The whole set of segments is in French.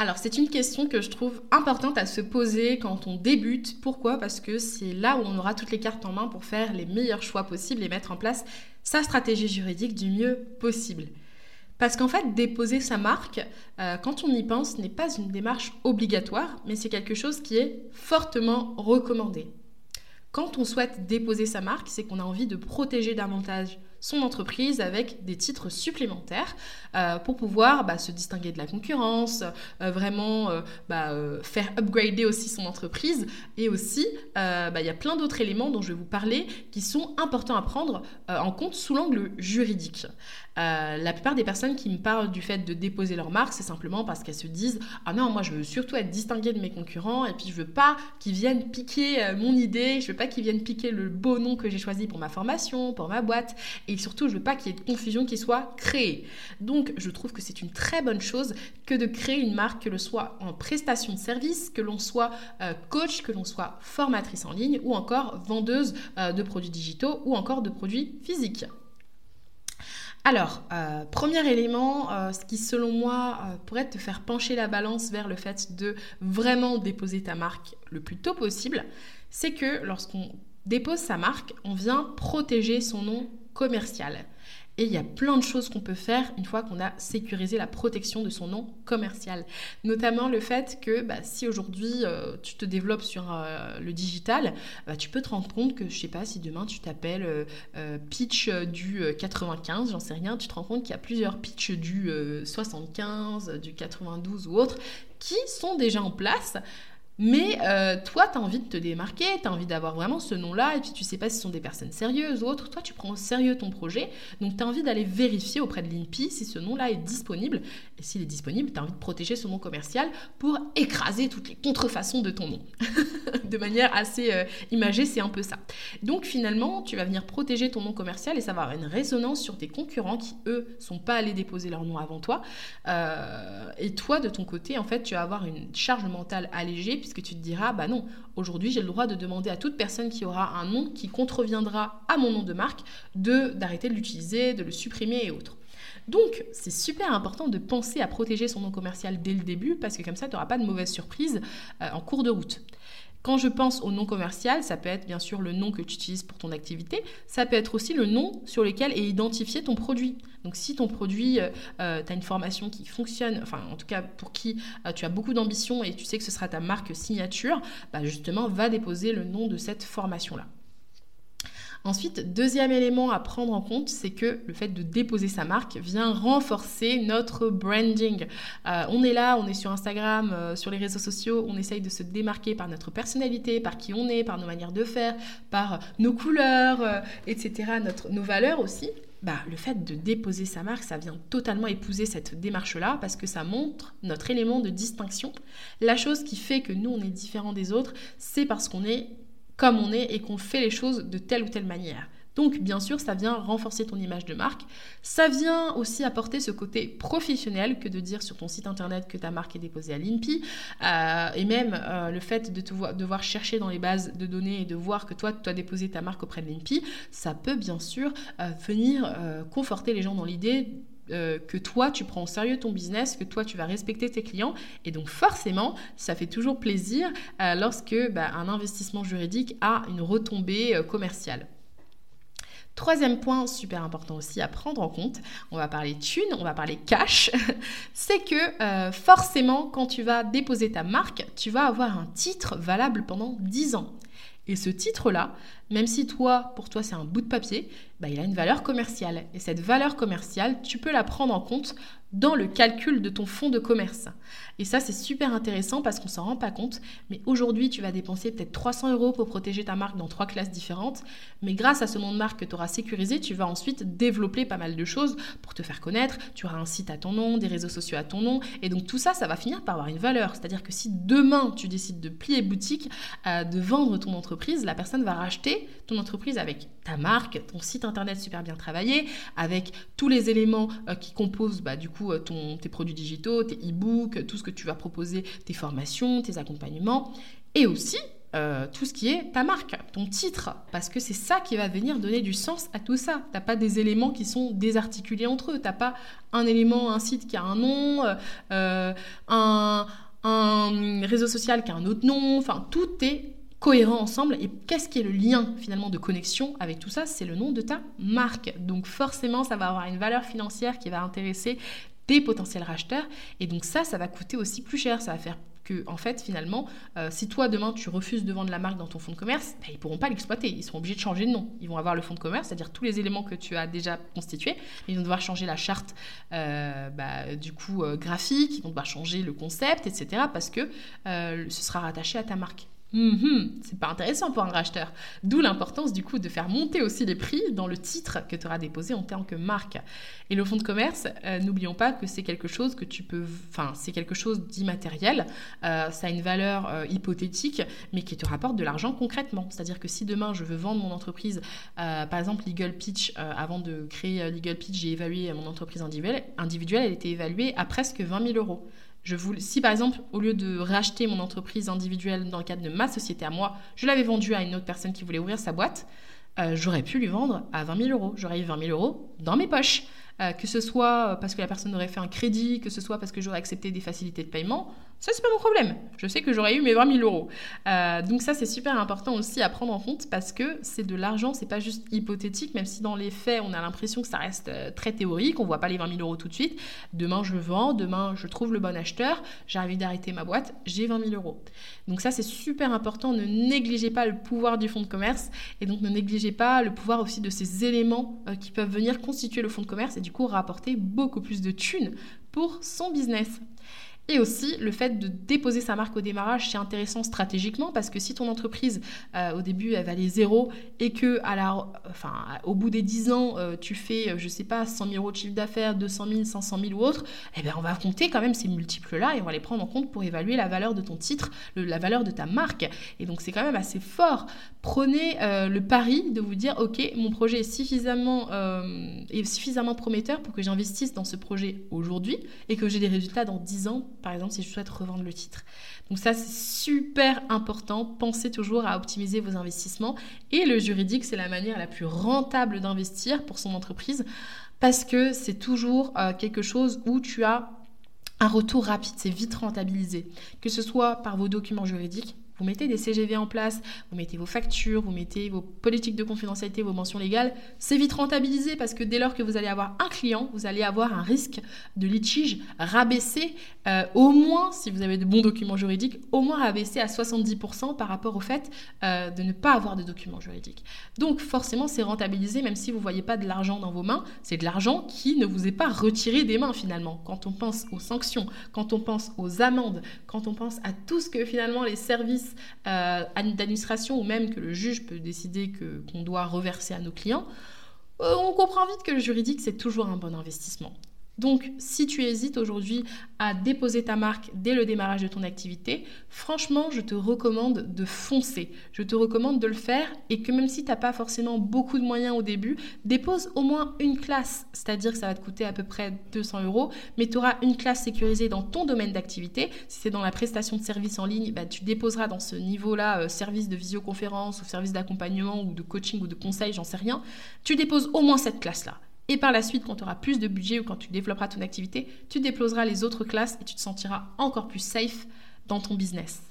Alors, c'est une question que je trouve importante à se poser quand on débute. Pourquoi? Parce que c'est là où on aura toutes les cartes en main pour faire les meilleurs choix possibles et mettre en place sa stratégie juridique du mieux possible. Parce qu'en fait, déposer sa marque, euh, quand on y pense, n'est pas une démarche obligatoire, mais c'est quelque chose qui est fortement recommandé. Quand on souhaite déposer sa marque, c'est qu'on a envie de protéger davantage son entreprise avec des titres supplémentaires euh, pour pouvoir bah, se distinguer de la concurrence, euh, vraiment euh, bah, faire upgrader aussi son entreprise. Et aussi, bah, il y a plein d'autres éléments dont je vais vous parler qui sont importants à prendre en compte sous l'angle juridique. la plupart des personnes qui me parlent du fait de déposer leur marque, c'est simplement parce qu'elles se disent Ah non, moi je veux surtout être distinguée de mes concurrents et puis je veux pas qu'ils viennent piquer mon idée, je veux pas qu'ils viennent piquer le beau nom que j'ai choisi pour ma formation, pour ma boîte et surtout je veux pas qu'il y ait de confusion qui soit créée. Donc je trouve que c'est une très bonne chose que de créer une marque, que l'on soit en prestation de service, que l'on soit euh, coach, que l'on soit formatrice en ligne ou encore vendeuse euh, de produits digitaux ou encore de produits physiques. Alors, euh, premier élément, ce qui selon moi pourrait te faire pencher la balance vers le fait de vraiment déposer ta marque le plus tôt possible, c'est que lorsqu'on dépose sa marque, on vient protéger son nom commercial. Et il y a plein de choses qu'on peut faire une fois qu'on a sécurisé la protection de son nom commercial. Notamment le fait que bah, si aujourd'hui euh, tu te développes sur euh, le digital, bah, tu peux te rendre compte que, je sais pas, si demain tu t'appelles euh, pitch du 95, j'en sais rien, tu te rends compte qu'il y a plusieurs pitch du 75, du 92 ou autres qui sont déjà en place mais euh, toi, tu as envie de te démarquer, tu as envie d'avoir vraiment ce nom-là, et puis tu sais pas si ce sont des personnes sérieuses ou autres. Toi, tu prends au sérieux ton projet, donc tu as envie d'aller vérifier auprès de l'INPI si ce nom-là est disponible. Et s'il est disponible, tu as envie de protéger ce nom commercial pour écraser toutes les contrefaçons de ton nom. de manière assez euh, imagée, c'est un peu ça. Donc finalement, tu vas venir protéger ton nom commercial et ça va avoir une résonance sur tes concurrents qui, eux, sont pas allés déposer leur nom avant toi. Euh, et toi, de ton côté, en fait, tu vas avoir une charge mentale allégée puisque tu te diras, bah non, aujourd'hui j'ai le droit de demander à toute personne qui aura un nom qui contreviendra à mon nom de marque de d'arrêter de l'utiliser, de le supprimer et autres. Donc, c'est super important de penser à protéger son nom commercial dès le début parce que comme ça, tu n'auras pas de mauvaise surprise euh, en cours de route. Quand je pense au nom commercial, ça peut être bien sûr le nom que tu utilises pour ton activité, ça peut être aussi le nom sur lequel est identifié ton produit. Donc si ton produit, euh, euh, tu as une formation qui fonctionne, enfin en tout cas pour qui euh, tu as beaucoup d'ambition et tu sais que ce sera ta marque signature, bah, justement va déposer le nom de cette formation-là. Ensuite, deuxième élément à prendre en compte, c'est que le fait de déposer sa marque vient renforcer notre branding. Euh, on est là, on est sur Instagram, euh, sur les réseaux sociaux, on essaye de se démarquer par notre personnalité, par qui on est, par nos manières de faire, par nos couleurs, euh, etc., notre, nos valeurs aussi. Bah, le fait de déposer sa marque, ça vient totalement épouser cette démarche-là parce que ça montre notre élément de distinction. La chose qui fait que nous, on est différent des autres, c'est parce qu'on est comme on est et qu'on fait les choses de telle ou telle manière. Donc bien sûr, ça vient renforcer ton image de marque. Ça vient aussi apporter ce côté professionnel que de dire sur ton site internet que ta marque est déposée à l'INPI. Euh, et même euh, le fait de devoir chercher dans les bases de données et de voir que toi, tu as déposé ta marque auprès de l'INPI, ça peut bien sûr euh, venir conforter les gens dans l'idée euh, que toi, tu prends au sérieux ton business, que toi, tu vas respecter tes clients. Et donc, forcément, ça fait toujours plaisir euh, lorsque bah, un investissement juridique a une retombée euh, commerciale. Troisième point super important aussi à prendre en compte, on va parler thunes, on va parler cash, c'est que forcément quand tu vas déposer ta marque, tu vas avoir un titre valable pendant 10 ans. Et ce titre-là, même si toi, pour toi, c'est un bout de papier, bah, il a une valeur commerciale. Et cette valeur commerciale, tu peux la prendre en compte dans le calcul de ton fonds de commerce. Et ça, c'est super intéressant parce qu'on s'en rend pas compte. Mais aujourd'hui, tu vas dépenser peut-être 300 euros pour protéger ta marque dans trois classes différentes. Mais grâce à ce nom de marque que tu auras sécurisé, tu vas ensuite développer pas mal de choses pour te faire connaître. Tu auras un site à ton nom, des réseaux sociaux à ton nom. Et donc tout ça, ça va finir par avoir une valeur. C'est-à-dire que si demain, tu décides de plier boutique, euh, de vendre ton entreprise, la personne va racheter ton entreprise avec ta marque, ton site internet super bien travaillé, avec tous les éléments euh, qui composent bah, du coup euh, ton, tes produits digitaux, tes e-books, tout ce que tu vas proposer, tes formations, tes accompagnements, et aussi euh, tout ce qui est ta marque, ton titre, parce que c'est ça qui va venir donner du sens à tout ça. T'as pas des éléments qui sont désarticulés entre eux. T'as pas un élément, un site qui a un nom, un, un réseau social qui a un autre nom. Enfin, tout est cohérent ensemble. Et qu'est-ce qui est le lien finalement de connexion avec tout ça? C'est le nom de ta marque. Donc forcément, ça va avoir une valeur financière qui va intéresser des potentiels racheteurs. Et donc ça, ça va coûter aussi plus cher. Ça va faire que, en fait, finalement, euh, si toi, demain, tu refuses de vendre la marque dans ton fonds de commerce, ben, ils ne pourront pas l'exploiter. Ils seront obligés de changer de nom. Ils vont avoir le fonds de commerce, c'est-à-dire tous les éléments que tu as déjà constitués. Ils vont devoir changer la charte, euh, bah, du coup, euh, graphique. Ils vont devoir changer le concept, etc. Parce que ce sera rattaché à ta marque. Mhm, c'est pas intéressant pour un racheteur. D'où l'importance du coup de faire monter aussi les prix dans le titre que tu auras déposé en tant que marque. Et le fonds de commerce, euh, n'oublions pas que c'est quelque chose que tu peux, enfin c'est quelque chose d'immatériel. Euh, ça a une valeur euh, hypothétique, mais qui te rapporte de l'argent concrètement. C'est-à-dire que si demain je veux vendre mon entreprise, par exemple Legal Pitch, avant de créer Legal Pitch, j'ai évalué mon entreprise individuelle. Individuelle, elle était évaluée à presque 20 000 euros si par exemple, au lieu de racheter mon entreprise individuelle dans le cadre de ma société à moi, je l'avais vendue à une autre personne qui voulait ouvrir sa boîte, euh, j'aurais pu lui vendre à 20 000 euros. J'aurais eu 20 000 euros dans mes poches. Euh, que ce soit parce que la personne aurait fait un crédit, que ce soit parce que j'aurais accepté des facilités de paiement, ça, c'est pas mon problème. Je sais que j'aurais eu mes 20 000 euros. Euh, donc ça, c'est super important aussi à prendre en compte parce que c'est de l'argent, c'est pas juste hypothétique, même si dans les faits, on a l'impression que ça reste euh, très théorique, on voit pas les 20 000 euros tout de suite. Demain, je vends, demain, je trouve le bon acheteur, j'ai envie d'arrêter ma boîte, j'ai 20 000 euros. Donc ça, c'est super important. Ne négligez pas le pouvoir du fonds de commerce et donc ne négligez pas le pouvoir aussi de ces éléments qui peuvent venir constituer le fonds de commerce et du coup rapporter beaucoup plus de thunes pour son business. Et aussi, le fait de déposer sa marque au démarrage, c'est intéressant stratégiquement parce que si ton entreprise, euh, au début, elle valait zéro et que à la, au bout des 10 ans, euh, tu fais, euh, je sais pas, 100 000 euros de chiffre d'affaires, 200 000, 500 000 ou autre, eh bien, on va compter quand même ces multiples-là et on va les prendre en compte pour évaluer la valeur de ton titre, la valeur de ta marque. Et donc, c'est quand même assez fort. Prenez le pari de vous dire, OK, mon projet est suffisamment, est suffisamment prometteur pour que j'investisse dans ce projet aujourd'hui et que j'ai des résultats dans 10 ans par exemple, si je souhaite revendre le titre. Donc ça, c'est super important. Pensez toujours à optimiser vos investissements. Et le juridique, c'est la manière la plus rentable d'investir pour son entreprise parce que c'est toujours euh, quelque chose où tu as un retour rapide, c'est vite rentabilisé. Que ce soit par vos documents juridiques, vous mettez des CGV en place, vous mettez vos factures, vous mettez vos politiques de confidentialité, vos mentions légales. C'est vite rentabilisé parce que dès lors que vous allez avoir un client, vous allez avoir un risque de litige rabaissé, euh, au moins, si vous avez de bons documents juridiques, au moins rabaissé à 70% par rapport au fait euh, de ne pas avoir de documents juridiques. Donc forcément, c'est rentabilisé même si vous ne voyez pas de l'argent dans vos mains. C'est de l'argent qui ne vous est pas retiré des mains finalement. Quand on pense aux sanctions, quand on pense aux amendes, quand on pense à tout ce que finalement les services euh, d'administration ou même que le juge peut décider qu'on doit reverser à nos clients, euh, on comprend vite que le juridique, c'est toujours un bon investissement. Donc, si tu hésites aujourd'hui à déposer ta marque dès le démarrage de ton activité, franchement, je te recommande de foncer. Je te recommande de le faire et que même si tu n'as pas forcément beaucoup de moyens au début, dépose au moins une classe. C'est-à-dire que ça va te coûter à peu près 200 euros, mais tu auras une classe sécurisée dans ton domaine d'activité. Si c'est dans la prestation de services en ligne, bah, tu déposeras dans ce niveau-là euh, service de visioconférence ou service d'accompagnement ou de coaching ou de conseil, j'en sais rien. Tu déposes au moins cette classe-là. Et par la suite, quand tu auras plus de budget ou quand tu développeras ton activité, tu déploseras les autres classes et tu te sentiras encore plus safe dans ton business.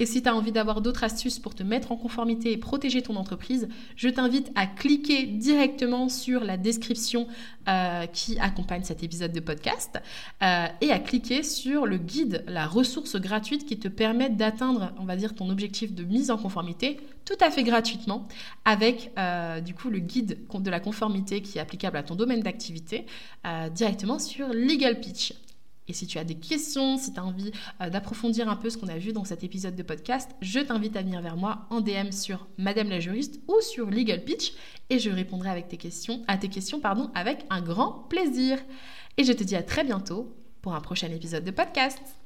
Et si tu as envie d'avoir d'autres astuces pour te mettre en conformité et protéger ton entreprise, je t'invite à cliquer directement sur la description euh, qui accompagne cet épisode de podcast euh, et à cliquer sur le guide, la ressource gratuite qui te permet d'atteindre, on va dire, ton objectif de mise en conformité tout à fait gratuitement avec euh, du coup le guide de la conformité qui est applicable à ton domaine d'activité directement sur Legal Pitch. Et si tu as des questions, si tu as envie euh, d'approfondir un peu ce qu'on a vu dans cet épisode de podcast, je t'invite à venir vers moi en DM sur Madame la juriste ou sur Legal Pitch et je répondrai avec tes questions, à tes questions avec un grand plaisir. Et je te dis à très bientôt pour un prochain épisode de podcast.